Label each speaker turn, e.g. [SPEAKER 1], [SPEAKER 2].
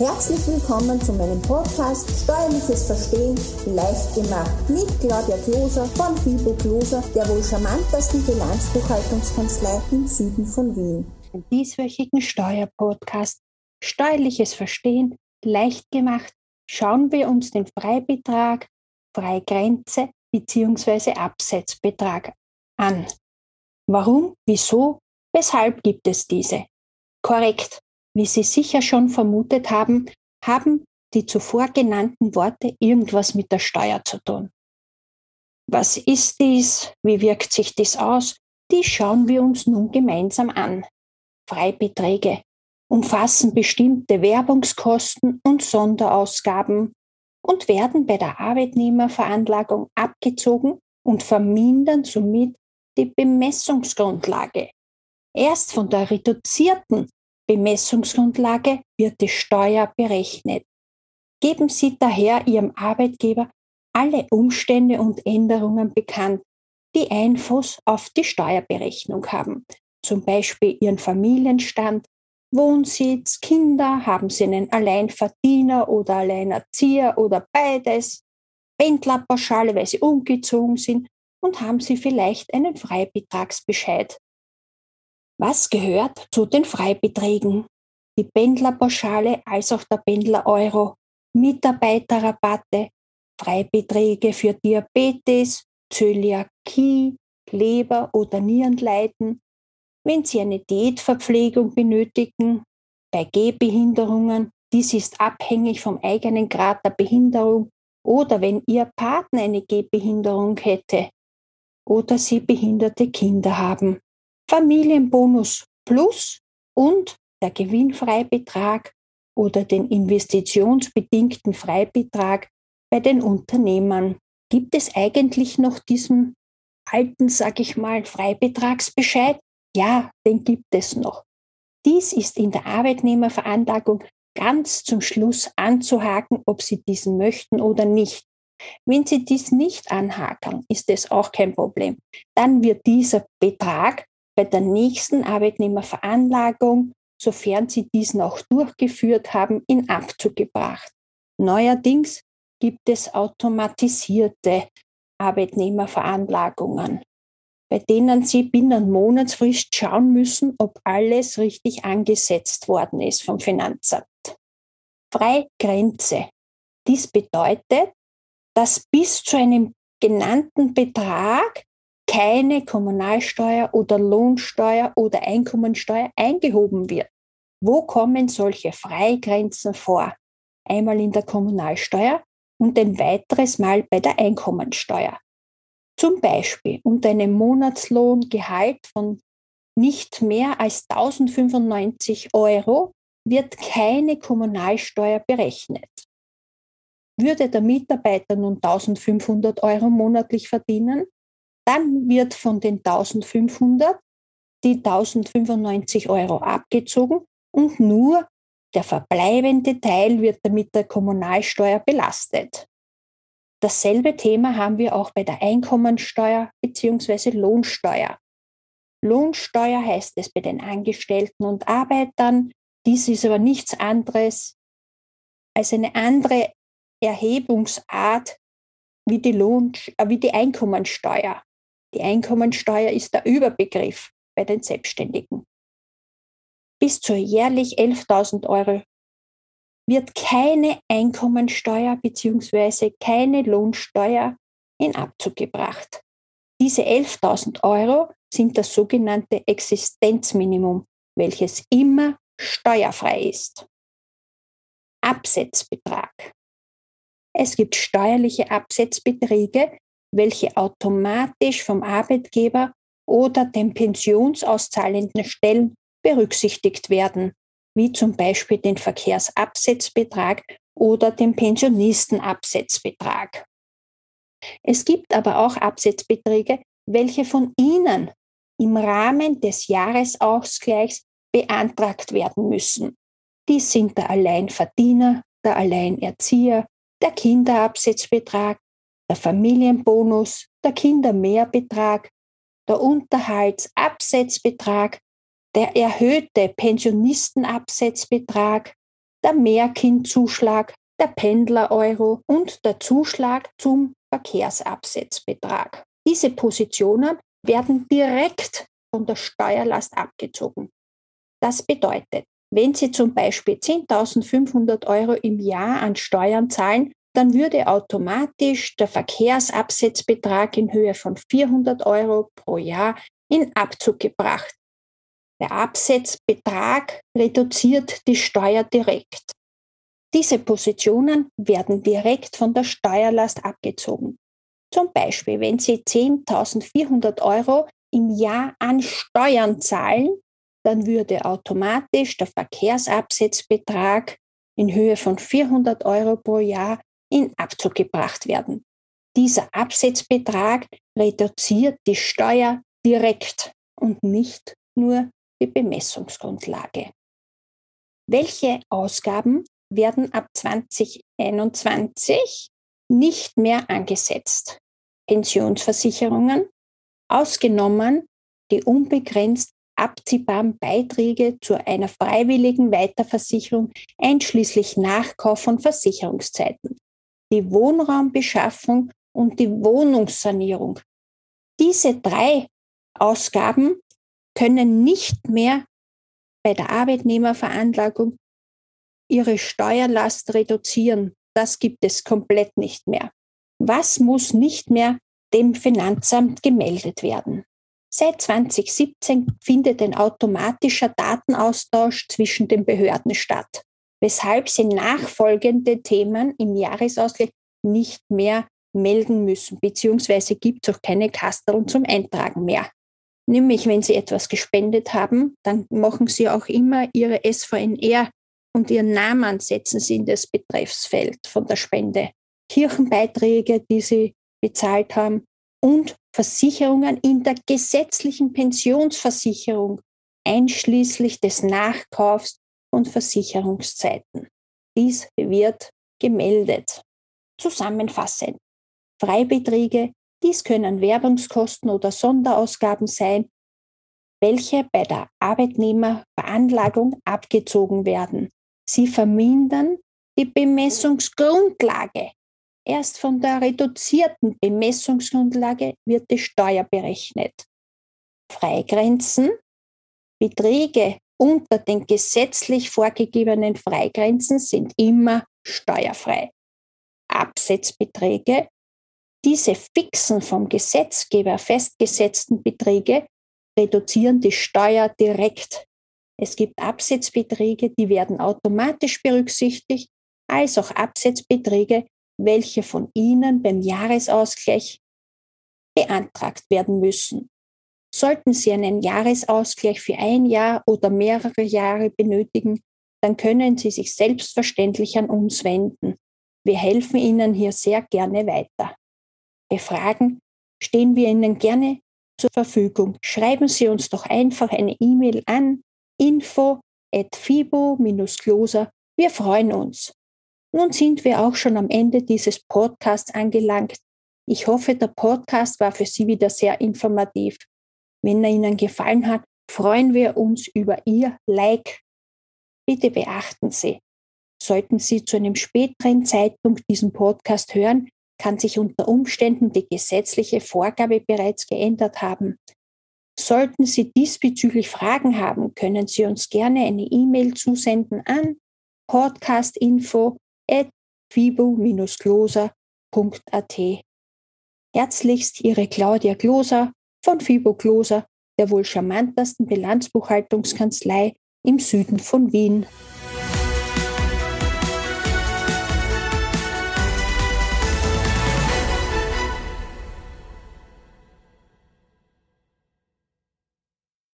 [SPEAKER 1] Herzlich willkommen zu meinem Podcast Steuerliches Verstehen leicht gemacht mit Claudia Kloser von Fibo Kloser, der wohl charmantesten Bilanzbuchhaltungskanzlei im Süden von Wien.
[SPEAKER 2] Im dieswöchigen Steuerpodcast Steuerliches Verstehen leicht gemacht schauen wir uns den Freibetrag, Freigrenze bzw. Absetzbetrag an. Warum, wieso, weshalb gibt es diese? Korrekt, wie Sie sicher schon vermutet haben, haben die zuvor genannten Worte irgendwas mit der Steuer zu tun. Was ist dies? Wie wirkt sich dies aus? Die schauen wir uns nun gemeinsam an. Freibeträge umfassen bestimmte Werbungskosten und Sonderausgaben und werden bei der Arbeitnehmerveranlagung abgezogen und vermindern somit die Bemessungsgrundlage. Erst von der reduzierten Bemessungsgrundlage wird die Steuer berechnet. Geben Sie daher Ihrem Arbeitgeber alle Umstände und Änderungen bekannt, die Einfluss auf die Steuerberechnung haben. Zum Beispiel Ihren Familienstand, Wohnsitz, Kinder, haben Sie einen Alleinverdiener oder Alleinerzieher oder beides, Pendlerpauschale, weil Sie umgezogen sind und haben Sie vielleicht einen Freibetragsbescheid was gehört zu den Freibeträgen? Die Pendlerpauschale als auch der Pendler-Euro, Mitarbeiterrabatte, Freibeträge für Diabetes, Zöliakie, Leber- oder Nierenleiden, wenn Sie eine Diätverpflegung benötigen, bei Gehbehinderungen, dies ist abhängig vom eigenen Grad der Behinderung oder wenn Ihr Partner eine Gehbehinderung hätte oder Sie behinderte Kinder haben. Familienbonus Plus und der Gewinnfreibetrag oder den investitionsbedingten Freibetrag bei den Unternehmern. Gibt es eigentlich noch diesen alten, sag ich mal, Freibetragsbescheid? Ja, den gibt es noch. Dies ist in der Arbeitnehmerveranlagung ganz zum Schluss anzuhaken, ob Sie diesen möchten oder nicht. Wenn Sie dies nicht anhaken, ist es auch kein Problem. Dann wird dieser Betrag bei der nächsten Arbeitnehmerveranlagung, sofern sie diesen auch durchgeführt haben, in Abzug gebracht. Neuerdings gibt es automatisierte Arbeitnehmerveranlagungen, bei denen Sie binnen Monatsfrist schauen müssen, ob alles richtig angesetzt worden ist vom Finanzamt. Freigrenze. Dies bedeutet, dass bis zu einem genannten Betrag keine Kommunalsteuer oder Lohnsteuer oder Einkommensteuer eingehoben wird. Wo kommen solche Freigrenzen vor? Einmal in der Kommunalsteuer und ein weiteres Mal bei der Einkommensteuer. Zum Beispiel unter einem Monatslohngehalt von nicht mehr als 1095 Euro wird keine Kommunalsteuer berechnet. Würde der Mitarbeiter nun 1500 Euro monatlich verdienen, dann wird von den 1500 die 1095 Euro abgezogen und nur der verbleibende Teil wird damit der Kommunalsteuer belastet. Dasselbe Thema haben wir auch bei der Einkommensteuer bzw. Lohnsteuer. Lohnsteuer heißt es bei den Angestellten und Arbeitern. Dies ist aber nichts anderes als eine andere Erhebungsart wie die, Lohn, äh, wie die Einkommensteuer. Die Einkommensteuer ist der Überbegriff bei den Selbstständigen. Bis zu jährlich 11.000 Euro wird keine Einkommensteuer bzw. keine Lohnsteuer in Abzug gebracht. Diese 11.000 Euro sind das sogenannte Existenzminimum, welches immer steuerfrei ist. Absetzbetrag. Es gibt steuerliche Absetzbeträge, welche automatisch vom Arbeitgeber oder den pensionsauszahlenden Stellen berücksichtigt werden, wie zum Beispiel den Verkehrsabsetzbetrag oder den Pensionistenabsetzbetrag. Es gibt aber auch Absetzbeträge, welche von Ihnen im Rahmen des Jahresausgleichs beantragt werden müssen. Dies sind der Alleinverdiener, der Alleinerzieher, der Kinderabsetzbetrag, der Familienbonus, der Kindermehrbetrag, der Unterhaltsabsetzbetrag, der erhöhte Pensionistenabsetzbetrag, der Mehrkindzuschlag, der Pendler-Euro und der Zuschlag zum Verkehrsabsetzbetrag. Diese Positionen werden direkt von der Steuerlast abgezogen. Das bedeutet, wenn Sie zum Beispiel 10.500 Euro im Jahr an Steuern zahlen, dann würde automatisch der Verkehrsabsetzbetrag in Höhe von 400 Euro pro Jahr in Abzug gebracht. Der Absetzbetrag reduziert die Steuer direkt. Diese Positionen werden direkt von der Steuerlast abgezogen. Zum Beispiel, wenn Sie 10.400 Euro im Jahr an Steuern zahlen, dann würde automatisch der Verkehrsabsetzbetrag in Höhe von 400 Euro pro Jahr in Abzug gebracht werden. Dieser Absetzbetrag reduziert die Steuer direkt und nicht nur die Bemessungsgrundlage. Welche Ausgaben werden ab 2021 nicht mehr angesetzt? Pensionsversicherungen, ausgenommen die unbegrenzt abziehbaren Beiträge zu einer freiwilligen Weiterversicherung einschließlich Nachkauf von Versicherungszeiten, die Wohnraumbeschaffung und die Wohnungssanierung. Diese drei Ausgaben können nicht mehr bei der Arbeitnehmerveranlagung ihre Steuerlast reduzieren. Das gibt es komplett nicht mehr. Was muss nicht mehr dem Finanzamt gemeldet werden? Seit 2017 findet ein automatischer Datenaustausch zwischen den Behörden statt, weshalb sie nachfolgende Themen im Jahresausgleich nicht mehr melden müssen, beziehungsweise gibt es auch keine Kasteln zum Eintragen mehr. Nämlich, wenn Sie etwas gespendet haben, dann machen Sie auch immer Ihre SVNR und Ihren Namen setzen Sie in das Betreffsfeld von der Spende. Kirchenbeiträge, die Sie bezahlt haben und Versicherungen in der gesetzlichen Pensionsversicherung, einschließlich des Nachkaufs und Versicherungszeiten. Dies wird gemeldet. Zusammenfassend. Freibeträge, dies können Werbungskosten oder Sonderausgaben sein, welche bei der Arbeitnehmerveranlagung abgezogen werden. Sie vermindern die Bemessungsgrundlage Erst von der reduzierten Bemessungsgrundlage wird die Steuer berechnet. Freigrenzen, Beträge unter den gesetzlich vorgegebenen Freigrenzen sind immer steuerfrei. Absetzbeträge, diese fixen vom Gesetzgeber festgesetzten Beträge reduzieren die Steuer direkt. Es gibt Absetzbeträge, die werden automatisch berücksichtigt, als auch Absetzbeträge, welche von Ihnen beim Jahresausgleich beantragt werden müssen. Sollten Sie einen Jahresausgleich für ein Jahr oder mehrere Jahre benötigen, dann können Sie sich selbstverständlich an uns wenden. Wir helfen Ihnen hier sehr gerne weiter. Bei Fragen stehen wir Ihnen gerne zur Verfügung. Schreiben Sie uns doch einfach eine E-Mail an info at fibo-closer. Wir freuen uns. Nun sind wir auch schon am Ende dieses Podcasts angelangt. Ich hoffe, der Podcast war für Sie wieder sehr informativ. Wenn er Ihnen gefallen hat, freuen wir uns über Ihr Like. Bitte beachten Sie, sollten Sie zu einem späteren Zeitpunkt diesen Podcast hören, kann sich unter Umständen die gesetzliche Vorgabe bereits geändert haben. Sollten Sie diesbezüglich Fragen haben, können Sie uns gerne eine E-Mail zusenden an podcastinfo fibo-gloser.at. Herzlichst Ihre Claudia Gloser von Fibo Gloser, der wohl charmantesten Bilanzbuchhaltungskanzlei im Süden von Wien.